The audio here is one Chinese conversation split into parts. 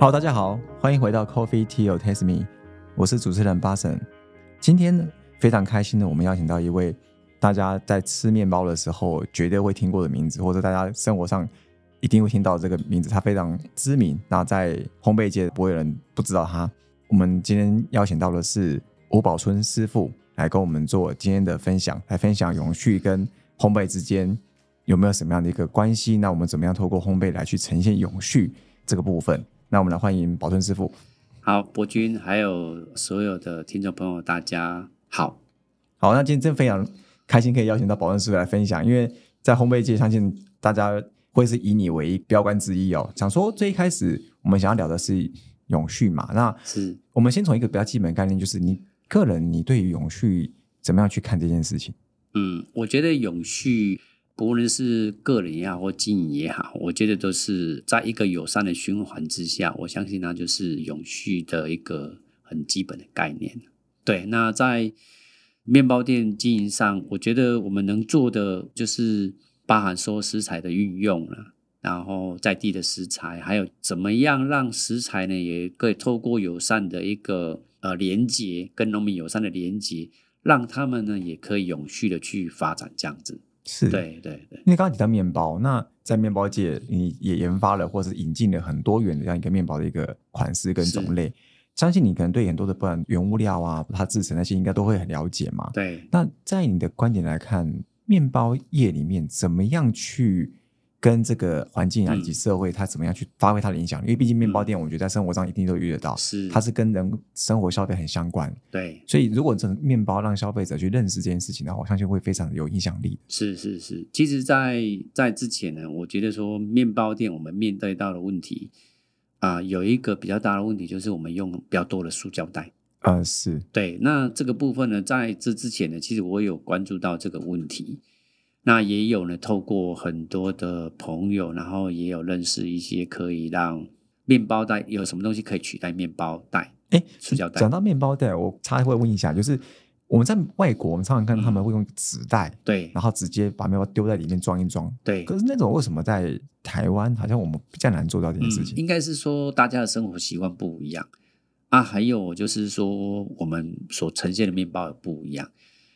Hello，大家好，欢迎回到 Coffee Tea or Taste Me，我是主持人巴神。今天，非常开心的，我们邀请到一位大家在吃面包的时候绝对会听过的名字，或者大家生活上一定会听到这个名字，他非常知名。那在烘焙界不会有人不知道他。我们今天邀请到的是吴宝春师傅来跟我们做今天的分享，来分享永续跟烘焙之间有没有什么样的一个关系？那我们怎么样透过烘焙来去呈现永续这个部分？那我们来欢迎宝春师傅。好，博君还有所有的听众朋友，大家好。好，那今天真非常开心可以邀请到宝春师傅来分享，因为在烘焙界，相信大家会是以你为标杆之一哦。想说最一开始我们想要聊的是。永续嘛，那是我们先从一个比较基本概念，就是你个人，你对于永续怎么样去看这件事情？嗯，我觉得永续不论是个人也好或经营也好，我觉得都是在一个友善的循环之下，我相信那就是永续的一个很基本的概念。对，那在面包店经营上，我觉得我们能做的就是包含说食材的运用了。然后在地的食材，还有怎么样让食材呢，也可以透过友善的一个呃连接，跟农民友善的连接，让他们呢也可以永续的去发展这样子。是，对对对。因为刚刚提到面包，那在面包界，你也研发了或是引进了很多元的这样一个面包的一个款式跟种类，相信你可能对很多的不然原物料啊，它制成那些应该都会很了解嘛。对。那在你的观点来看，面包业里面怎么样去？跟这个环境啊，以及社会，它怎么样去发挥它的影响力？因为毕竟面包店，我觉得在生活上一定都遇得到，是它是跟人生活消费很相关。对，所以如果这面包让消费者去认识这件事情的话，我相信会非常有影响力。是是是，其实，在在之前呢，我觉得说面包店我们面对到的问题啊，有一个比较大的问题，就是我们用比较多的塑胶袋。呃，是对。那这个部分呢，在这之前呢，其实我有关注到这个问题。那也有呢，透过很多的朋友，然后也有认识一些可以让面包袋有什么东西可以取代面包袋？哎，塑胶袋。讲到面包袋，我插会问一下，就是我们在外国，我们常常看到他们会用纸袋，对，然后直接把面包丢在里面装一装，对。可是那种为什么在台湾好像我们比较难做到这件事情？应该是说大家的生活习惯不一样啊，还有就是说我们所呈现的面包也不一样，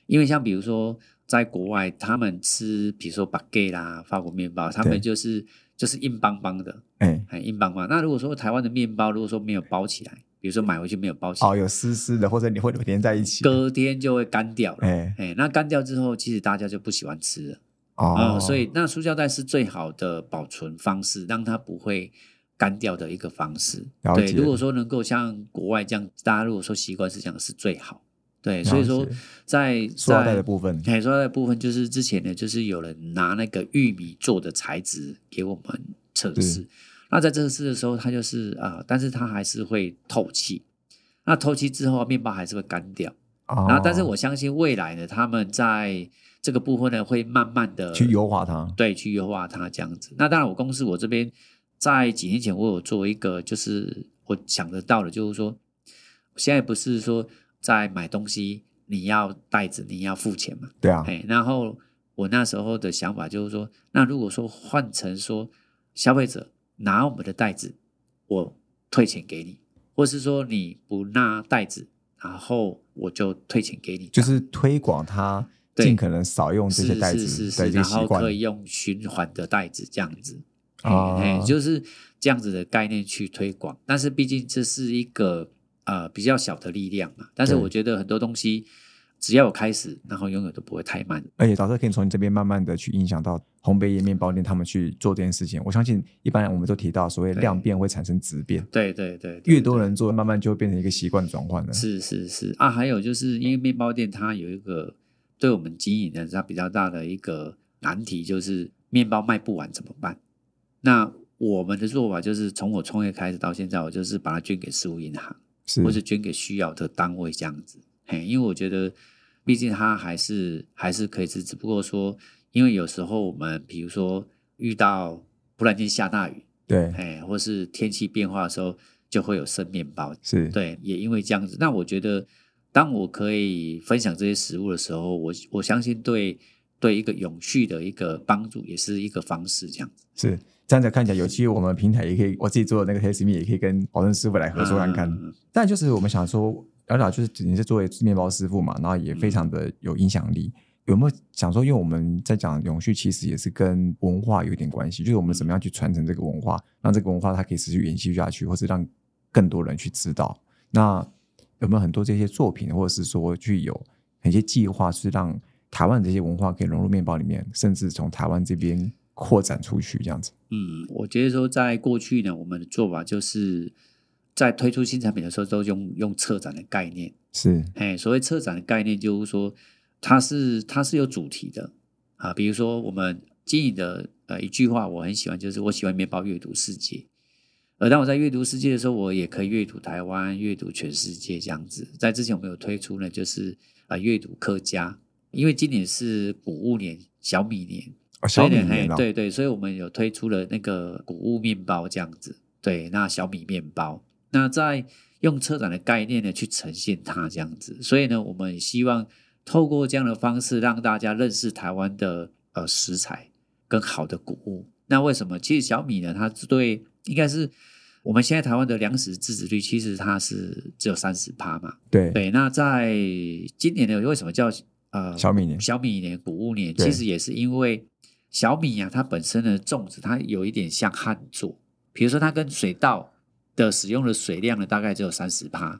因为像比如说。在国外，他们吃，比如说 baguette 啦，法国面包，他们就是就是硬邦邦的，哎，很硬邦邦。那如果说台湾的面包，如果说没有包起来，比如说买回去没有包起来，哦，有湿湿的，或者你会连在一起，隔天就会干掉了。哎哎，那干掉之后，其实大家就不喜欢吃了。哦，所以那塑胶袋是最好的保存方式，让它不会干掉的一个方式。对，如果说能够像国外这样，大家如果说习惯是这样，是最好。对，所以说在塑料袋的部分，哎，塑料袋部分就是之前呢，就是有人拿那个玉米做的材质给我们测试。那在测试的时候，它就是啊，但是它还是会透气。那透气之后，面包还是会干掉。然后，但是我相信未来呢，他们在这个部分呢，会慢慢的去优化它。对，去优化它这样子。那当然，我公司我这边在几年前，我有做一个，就是我想得到的，就是说，现在不是说。在买东西，你要袋子，你要付钱嘛？对啊。哎，然后我那时候的想法就是说，那如果说换成说，消费者拿我们的袋子，我退钱给你，或是说你不拿袋子，然后我就退钱给你，就是推广它尽可能少用这些袋子的然后可以用循环的袋子这样子。哎，就是这样子的概念去推广，但是毕竟这是一个。呃，比较小的力量嘛，但是我觉得很多东西只要有开始，然后永远都不会太慢。而且，导师可以从你这边慢慢的去影响到烘焙业面包店他们去做这件事情。我相信，一般我们都提到所谓量变会产生质变，对对对，越多人做，慢慢就会变成一个习惯转换了。是是是啊，还有就是因为面包店它有一个对我们经营的它比较大的一个难题，就是面包卖不完怎么办？那我们的做法就是从我创业开始到现在，我就是把它捐给食物银行。或者捐给需要的单位这样子，嘿，因为我觉得，毕竟它还是还是可以吃，只不过说，因为有时候我们比如说遇到突然间下大雨，对，哎，或是天气变化的时候，就会有剩面包，是。对，也因为这样子，那我觉得，当我可以分享这些食物的时候，我我相信对对一个永续的一个帮助，也是一个方式，这样子。是。这样子看起来有机会，我们平台也可以，我自己做的那个 Taste Me 也可以跟保证师傅来合作看看。嗯但就是我们想说，聊聊就是你是作为面包师傅嘛，然后也非常的有影响力。有没有想说，因为我们在讲永续，其实也是跟文化有点关系，就是我们怎么样去传承这个文化，让这个文化它可以持续延续下去，或是让更多人去知道。那有没有很多这些作品，或者是说去有一些计划，是让台湾这些文化可以融入面包里面，甚至从台湾这边扩展出去这样子？嗯，我觉得说在过去呢，我们的做法就是在推出新产品的时候，都用用策展的概念。是哎，所谓策展的概念，就是说它是它是有主题的啊。比如说我们经营的呃一句话，我很喜欢，就是我喜欢面包阅读世界。而当我在阅读世界的时候，我也可以阅读台湾，阅读全世界这样子。在之前我们有推出呢，就是啊、呃阅读客家，因为今年是谷物年、小米年，哦，所以呢，小米面包，对对，所以我们有推出了那个谷物面包这样子，对，那小米面包，那在用车展的概念呢去呈现它这样子，所以呢，我们希望透过这样的方式让大家认识台湾的呃食材跟好的谷物。那为什么？其实小米呢，它对应该是我们现在台湾的粮食自给率，其实它是只有三十趴嘛，对。对。那在今年呢，为什么叫呃小米年小米年、谷物年，其实也是因为小米啊，它本身的种植它有一点像旱作，比如说它跟水稻的使用的水量呢，大概只有三十帕，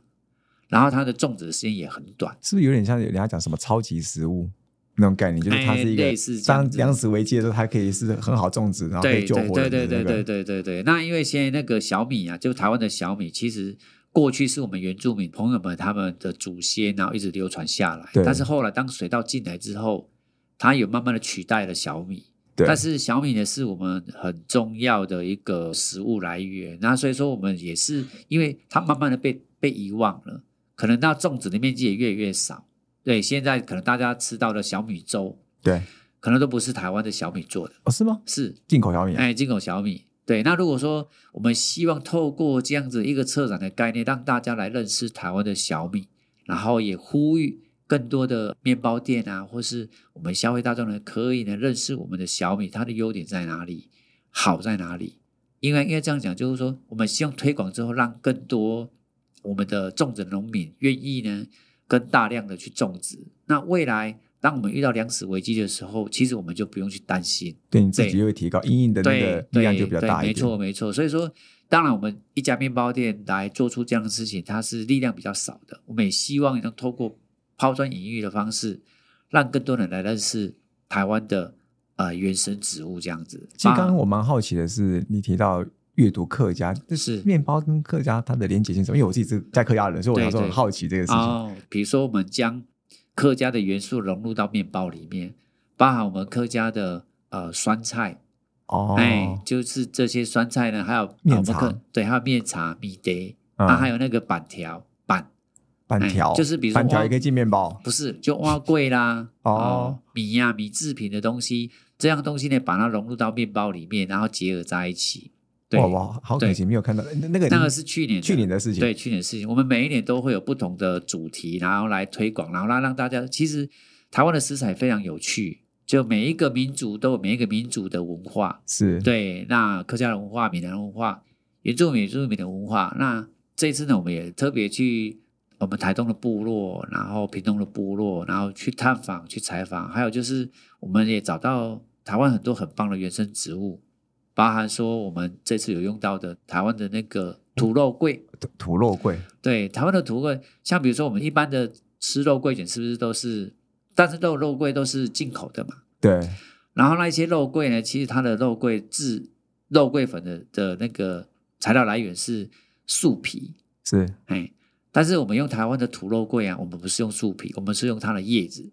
然后它的种植的时间也很短。是不是有点像人家讲什么超级食物那种概念？就是它是一个当粮食危机的时候，它可以是很好种植，然后可以对对救活对对对对对对。那因为现在那个小米啊，就台湾的小米，其实过去是我们原住民朋友们他们的祖先，然后一直流传下来。但是后来当水稻进来之后，它有慢慢的取代了小米。对但是小米呢，是我们很重要的一个食物来源。那所以说，我们也是因为它慢慢的被被遗忘了，可能那种植的面积也越来越少。对，现在可能大家吃到的小米粥，对可能都不是台湾的小米做的，哦是吗？是进口小米啊，哎，进口小米。对，那如果说我们希望透过这样子一个策展的概念，让大家来认识台湾的小米，然后也呼吁更多的面包店啊，或是我们消费大众呢，可以呢认识我们的小米，它的优点在哪里，好在哪里？因为应该这样讲，就是说，我们希望推广之后，让更多我们的种植农民愿意呢，跟大量的去种植。那未来，当我们遇到粮食危机的时候，其实我们就不用去担心。对你自己就会提高，阴影的那对个力对量就比较对没大一点。错没错。所以说，当然我们一家面包店来做出这样的事情，它是力量比较少的。我们也希望能透过抛砖引玉的方式，让更多人来认识台湾的呃原生植物这样子。其实刚刚啊我蛮好奇的是，你提到阅读客家，就是面包跟客家它的连结性什么？因为我自己是在客家人，所以我对想说很好奇这个事情。哦，比如说我们将客家的元素融入到面包里面，包含我们客家的呃酸菜。哦，哎，就是这些酸菜呢，还有呃面茶对，还有面茶、米德，嗯啊，还有那个板条板，板条哎就是比如说哇板条也可以进面包。不是就挖桂啦，哦米呀、米制品的东西，这样东西呢，把它融入到面包里面，然后结合在一起。对，哇哇，好可惜没有看到那那个那个是去年去年的事情。对，去年的事情，我们每一年都会有不同的主题，然后来推广，然后让让大家，其实台湾的食材非常有趣，就每一个民族都有每一个民族的文化，是，对，那客家的文化、闽南文化、原住民、原住民的文化。那这一次呢，我们也特别去我们台东的部落，然后屏东的部落，然后去探访、去采访，还有就是我们也找到台湾很多很棒的原生植物，包含说我们这次有用到的台湾的那个土肉桂。土土肉桂。对，台湾的土桂，像比如说我们一般的吃肉桂卷，是不是都是？但是肉肉桂都是进口的嘛？对，然后那一些肉桂呢，其实它的肉桂制肉桂粉的的那个材料来源是树皮，是哎，但是我们用台湾的土肉桂啊，我们不是用树皮，我们是用它的叶子，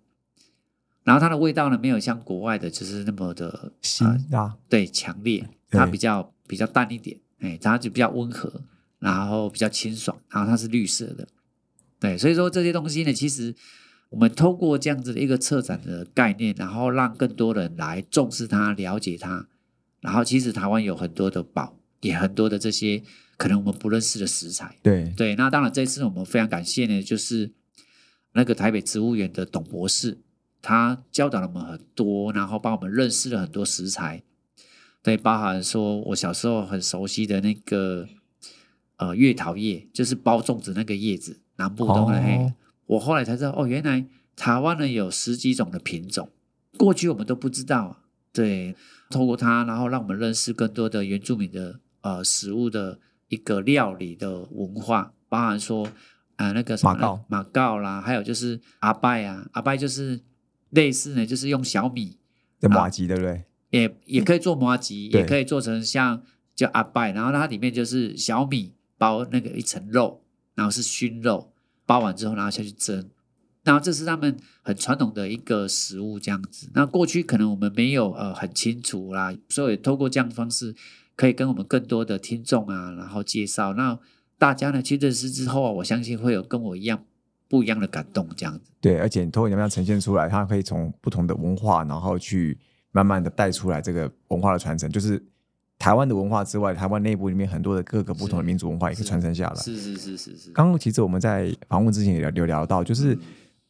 然后它的味道呢，没有像国外的就是那么的辛呃辣。对强烈，它比较比较淡一点，哎，它就比较温和，然后比较清爽，然后它是绿色的，对，所以说这些东西呢，其实我们通过这样子的一个策展的概念，然后让更多人来重视它、了解它，然后其实台湾有很多的宝，也很多的这些可能我们不认识的食材，对，对，那当然这次我们非常感谢呢，就是那个台北植物园的董博士，他教导了我们很多，然后帮我们认识了很多食材，对，包含说我小时候很熟悉的那个呃月桃叶，就是包粽子那个叶子，南部都会。哦我后来才知道，哦，原来台湾呢有十几种的品种，过去我们都不知道啊。对，透过它，然后让我们认识更多的原住民的呃食物的一个料理的文化，包含说呃那个什么马告马告啦，还有就是阿拜啊，阿拜就是类似呢，就是用小米的麻吉对不对？也也可以做麻吉，也可以做成像叫阿拜，然后它里面就是小米包那个一层肉，然后是熏肉，包完之后然后下去蒸，然后这是他们很传统的一个食物这样子。那过去可能我们没有呃很清楚啦，所以透过这样的方式，可以跟我们更多的听众啊，然后介绍，那大家呢去认识之后啊，我相信会有跟我一样不一样的感动这样子。对，而且你通过你们样呈现出来，它可以从不同的文化，然后去慢慢的带出来这个文化的传承，就是台湾的文化之外，台湾内部里面很多的各个不同的民族文化也可以传承下来。是是是是是，刚刚其实我们在访问之前也聊有聊到，就是嗯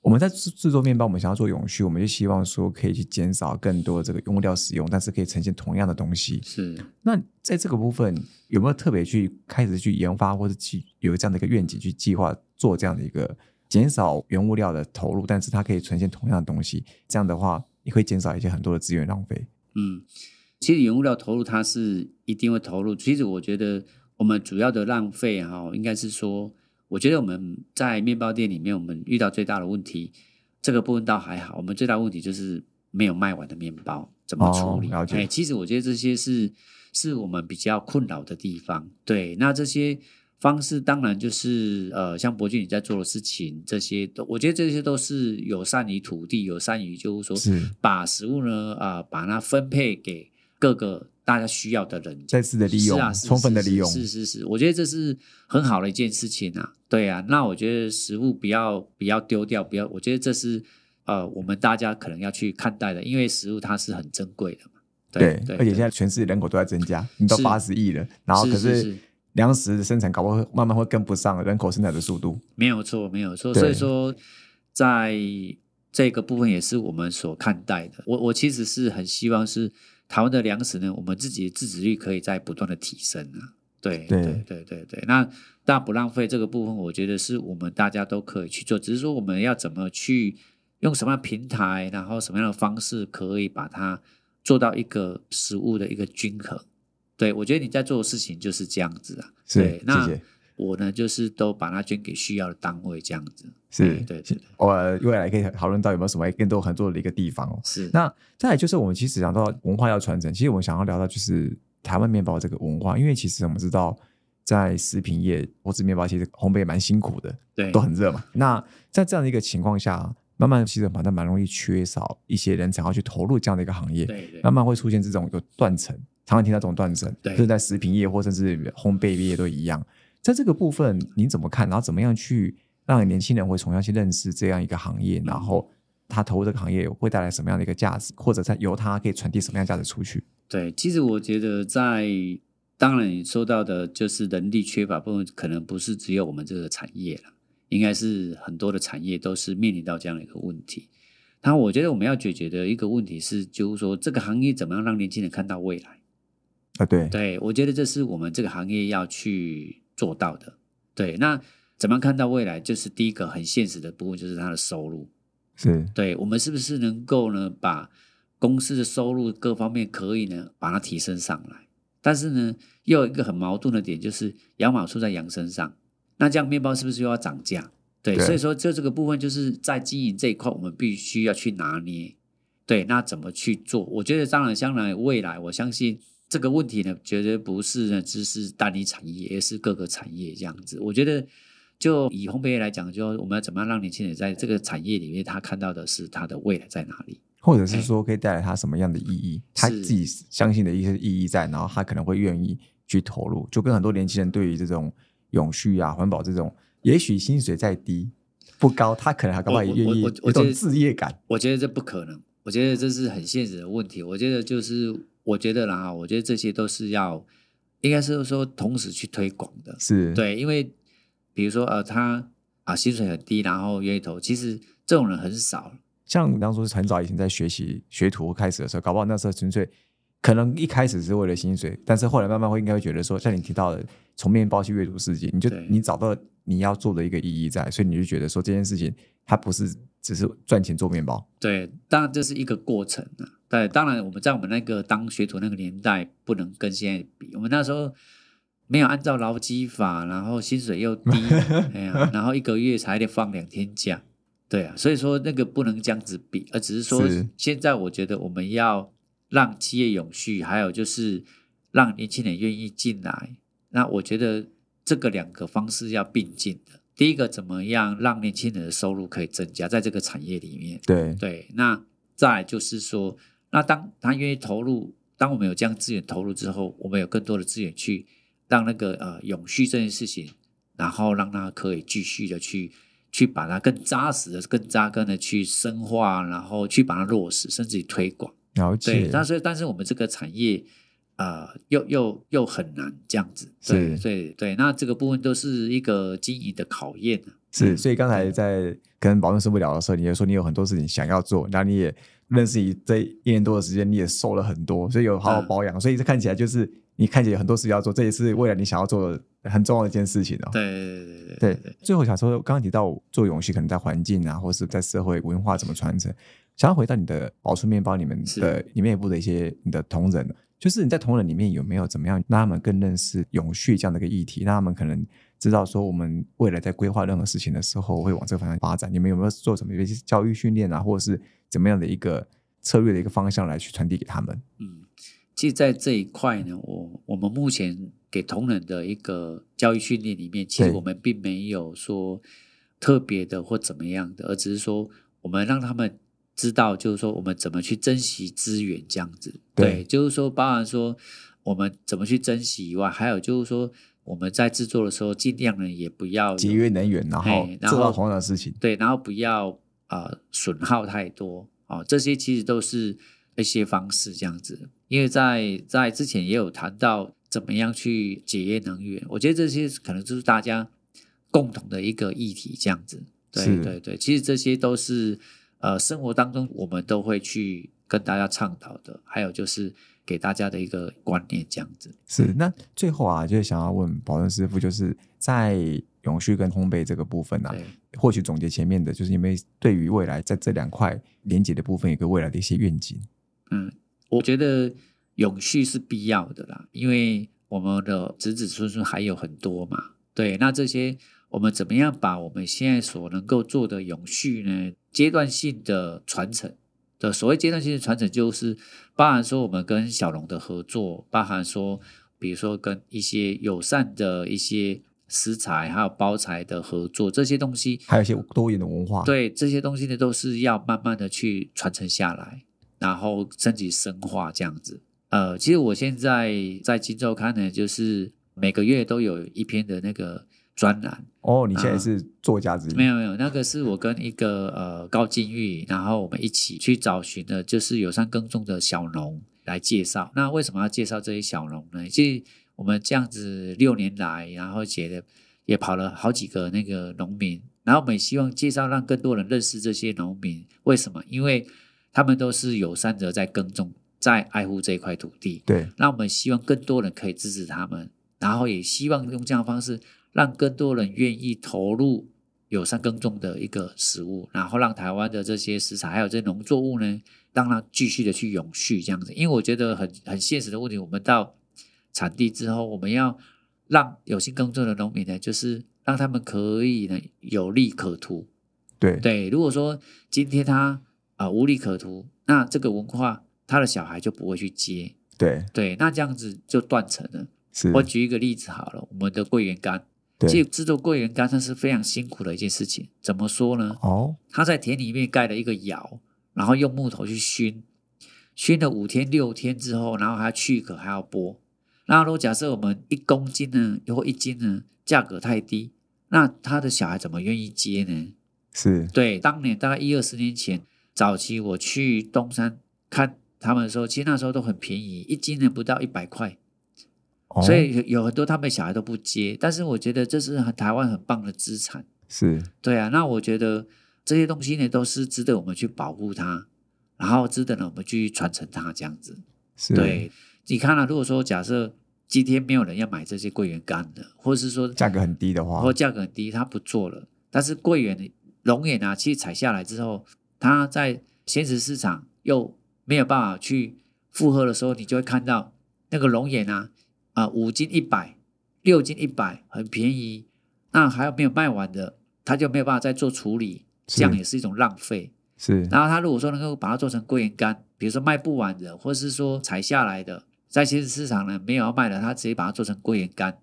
我们在制制作面包，我们想要做永续，我们就希望说可以去减少更多的这个用料使用，但是可以呈现同样的东西。是。那在这个部分有没有特别去开始去研发，或者去有这样的一个愿景去计划做这样的一个减少原物料的投入，但是它可以呈现同样的东西，这样的话也会减少一些很多的资源浪费。嗯，其实原物料投入它是一定会投入。其实我觉得我们主要的浪费哈，应该是说，我觉得我们在面包店里面，我们遇到最大的问题，这个部分倒还好。我们最大的问题就是没有卖完的面包怎么处理？哎，其实我觉得这些是是我们比较困扰的地方。对，那这些。方式当然就是呃，像博俊你在做的事情，这些都我觉得这些都是有善于土地，有善于就是说是把食物呢啊、呃把它分配给各个大家需要的人，再次的利用是啊，是充分的利用是是是，我觉得这是很好的一件事情啊。对啊，那我觉得食物不要不要丢掉，不要，我觉得这是呃我们大家可能要去看待的，因为食物它是很珍贵的嘛。对对，而且现在全世界人口都在增加，你到是八十亿了，然后可是是粮食的生产搞不好会慢慢会跟不上人口生产的速度。没有错，没有错。所以说，在这个部分也是我们所看待的。我我其实是很希望是台湾的粮食呢，我们自己的自给率可以在不断的提升啊。对对对对对对，那当然不浪费这个部分，我觉得是我们大家都可以去做，只是说我们要怎么去用什么样的平台，然后什么样的方式可以把它做到一个食物的一个均衡。对我觉得你在做的事情就是这样子啊。是对，那谢谢我呢就是都把它捐给需要的单位，这样子。是对对对，我未来可以讨论到有没有什么更多合作的一个地方哦。是那再来就是我们其实讲到文化要传承，其实我们想要聊到就是台湾面包这个文化，因为其实我们知道在食品业或者面包，其实烘焙蛮辛苦的，对都很热嘛。那在这样的一个情况下，慢慢其实反正蛮容易缺少一些人才要去投入这样的一个行业，对对慢慢会出现这种有断层，常常听到这种断层，对就是在食品业或甚至烘焙业都一样。在这个部分你怎么看？然后怎么样去让年轻人会重新去认识这样一个行业，然后他投入这个行业会带来什么样的一个价值，或者在由他可以传递什么样的价值出去？对，其实我觉得在当然你说到的就是人力缺乏部分，可能不是只有我们这个产业了，应该是很多的产业都是面临到这样的一个问题。那我觉得我们要解决的一个问题是，就是说这个行业怎么样让年轻人看到未来。啊，对，对，我觉得这是我们这个行业要去做到的。对，那怎么样看到未来？就是第一个很现实的部分，就是它的收入。是对我们是不是能够呢，把公司的收入各方面可以呢，把它提升上来？但是呢，又有一个很矛盾的点，就是羊毛出在羊身上，那这样面包是不是又要涨价？对，对所以说就这个部分，就是在经营这一块，我们必须要去拿捏。对，那怎么去做？我觉得当然，将来未来，我相信这个问题呢，绝对不是呢，只是单一产业，而是各个产业这样子。我觉得，就以烘焙业来讲，就我们要怎么样让年轻人在这个产业里面，他看到的是他的未来在哪里？或者是说可以带来他什么样的意义，他自己相信的一些意义在，然后他可能会愿意去投入，就跟很多年轻人对于这种永续啊、环保这种，也许薪水再低不高，他可能还搞不好也我我愿意有种置业感。我觉得这不可能，我觉得这是很现实的问题。我觉得就是，我觉得啦，我觉得这些都是要，应该是说同时去推广的。是，对，因为比如说呃，他啊薪水很低，然后愿意投，其实这种人很少。像你当初是很早以前在学习学徒开始的时候，搞不好那时候纯粹可能一开始是为了薪水，但是后来慢慢会应该会觉得说，像你提到的，从面包去阅读世界，你就你找到你要做的一个意义在，所以你就觉得说这件事情它不是只是赚钱做面包，对，当然这是一个过程啊。对，当然我们在我们那个当学徒那个年代，不能跟现在比。我们那时候没有按照劳基法，然后薪水又低，哎呀，然后一个月才得放两天假。对啊，所以说那个不能这样子比，而只是说现在我觉得我们要让企业永续，还有就是让年轻人愿意进来。那我觉得这个两个方式要并进的。第一个，怎么样让年轻人的收入可以增加，在这个产业里面。对对，那再就是说，那当他愿意投入，当我们有这样资源投入之后，我们有更多的资源去让那个呃永续这件事情，然后让它可以继续的去去把它更扎实的、更扎根的去深化，然后去把它落实，甚至于推广。了对，解，但是但是我们这个产业。呃，又又又很难这样子，对是。对对，那这个部分都是一个经营的考验啊。是，所以刚才在跟保证师傅聊的时候，你也说你有很多事情想要做，然后你也认识你这一年多的时间，你也瘦了很多，所以有好好嗯。保养，所以这看起来就是你看起来有很多事情要做，这也是未来你想要做的很重要的一件事情哦。对对对对对对，最后想说，刚刚提到做永续，可能在环境啊，或是在社会文化怎么传承，想要回到你的宝树面包里面是的里面部的一些你的同仁，就是你在同仁里面有没有怎么样让他们更认识永续这样的一个议题，让他们可能知道说我们未来在规划任何事情的时候会往这个方向发展。你们有没有做什么一些教育训练啊，或者是怎么样的一个策略的一个方向来去传递给他们？嗯，其实，在这一块呢，我我们目前给同仁的一个教育训练里面，其实我们并没有说特别的或怎么样的，而只是说我们让他们知道，就是说我们怎么去珍惜资源这样子。对就是说，包含说我们怎么去珍惜以外，还有就是说我们在制作的时候，尽量呢也不要有节约能源，然后做到同样的事情。对，然后不要呃损耗太多哦，这些其实都是一些方式这样子。因为在在之前也有谈到怎么样去节约能源，我觉得这些可能就是大家共同的一个议题这样子。对是对对，其实这些都是呃生活当中我们都会去跟大家倡导的，还有就是给大家的一个观念这样子。是，那最后啊，就是想要问保证师傅，就是在永续跟烘焙这个部分啊，对。或许总结前面的，就是因为对于未来在这两块连接的部分，有个未来的一些愿景。嗯，我觉得永续是必要的啦，因为我们的子子孙孙还有很多嘛。对，那这些我们怎么样把我们现在所能够做的永续呢？阶段性的传承的所谓阶段性的传承，就是包含说我们跟小龙的合作，包含说比如说跟一些友善的一些食材还有包材的合作，这些东西还有一些多元的文化，，对这些东西呢，都是要慢慢的去传承下来，然后升级深化这样子。呃，其实我现在在《金周刊》呢，就是每个月都有一篇的那个专栏。哦，你现在是作家之一，没有没有，那个是我跟一个呃高金玉，然后我们一起去找寻的，就是友善耕种的小农来介绍。那为什么要介绍这些小农呢？其实我们这样子六年来，然后写的也跑了好几个那个农民，然后我们也希望介绍让更多人认识这些农民。为什么？因为他们都是友善者在耕种，在爱护这一块土地。对，那我们希望更多人可以支持他们，然后也希望用这样的方式，让更多人愿意投入友善耕种的一个食物，然后让台湾的这些食材还有这些农作物呢，让它继续的去永续这样子。因为我觉得很很现实的问题，我们到产地之后，我们要让有心耕种的农民呢，就是让他们可以呢有利可图。对，对，如果说今天他啊、呃无利可图，那这个文化他的小孩就不会去接。对，对，那这样子就断层了。是，我举一个例子好了，我们的桂圆干，其对实，制作桂圆干它是非常辛苦的一件事情。怎么说呢？哦，他在田里面盖了一个窑，然后用木头去熏，熏了五天六天之后，然后还要去壳，还要剥。那如果假设我们一公斤呢，或一斤呢，价格太低，那他的小孩怎么愿意接呢？是，对，当年大概一二十年前，早期我去东山看他们的时候，其实那时候都很便宜，一斤呢不到一百块。哦所以有有很多他们小孩都不接，但是我觉得这是很台湾很棒的资产。是，对啊，那我觉得这些东西呢都是值得我们去保护它，然后值得呢我们去传承它这样子。是，对，你看了、如果说假设今天没有人要买这些桂圆干的，或者是说价格很低的话或，价格很低，他不做了，但是桂圆龙眼啊，其实采下来之后，它在鲜食市场又没有办法去负荷的时候，你就会看到那个龙眼啊，啊、五斤一百，六斤一百，很便宜。那还有没有卖完的，他就没有办法再做处理，这样也是一种浪费。是然后他如果说能够把它做成桂圆干，比如说卖不完的，或是说采下来的，在其实市场呢没有要卖的，他直接把它做成桂圆干，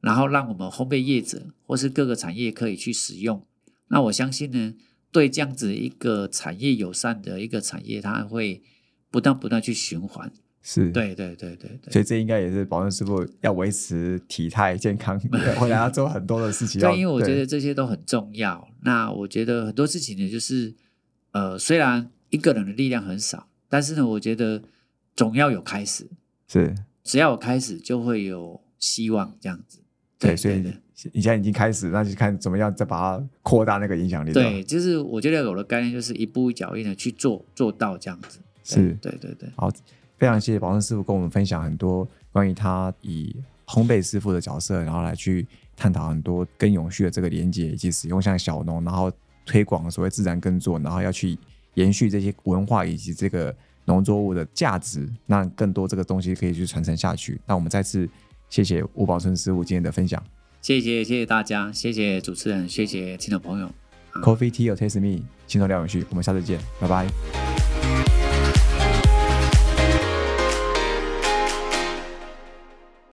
然后让我们烘焙业者或是各个产业可以去使用。那我相信呢，对这样子一个产业友善的一个产业，它会不断不断去循环。是，。对对对对对。所以这应该也是保证师傅要维持体态健康，回来要做很多的事情要。对，因为我觉得这些都很重要。那我觉得很多事情呢，就是呃，虽然一个人的力量很少，但是呢，我觉得总要有开始。是只要有开始，就会有希望，这样子。对，所以你现在已经开始，那就看怎么样再把它扩大那个影响力。对，就是我觉得有的概念就是一步一脚印的去做，做到这样子。是对对对，好，非常谢谢宝生师傅跟我们分享很多关于他以烘焙师傅的角色，然后来去探讨很多跟永续的这个连接，以及使用像小农，然后推广所谓自然耕作，然后要去延续这些文化以及这个农作物的价值，让更多这个东西可以去传承下去。那我们再次谢谢吴宝春师傅今天的分享。谢谢谢谢大家，谢谢主持人，谢谢听众朋友。Coffee Tea or Taste Me，轻松聊永续，我们下次见，拜拜。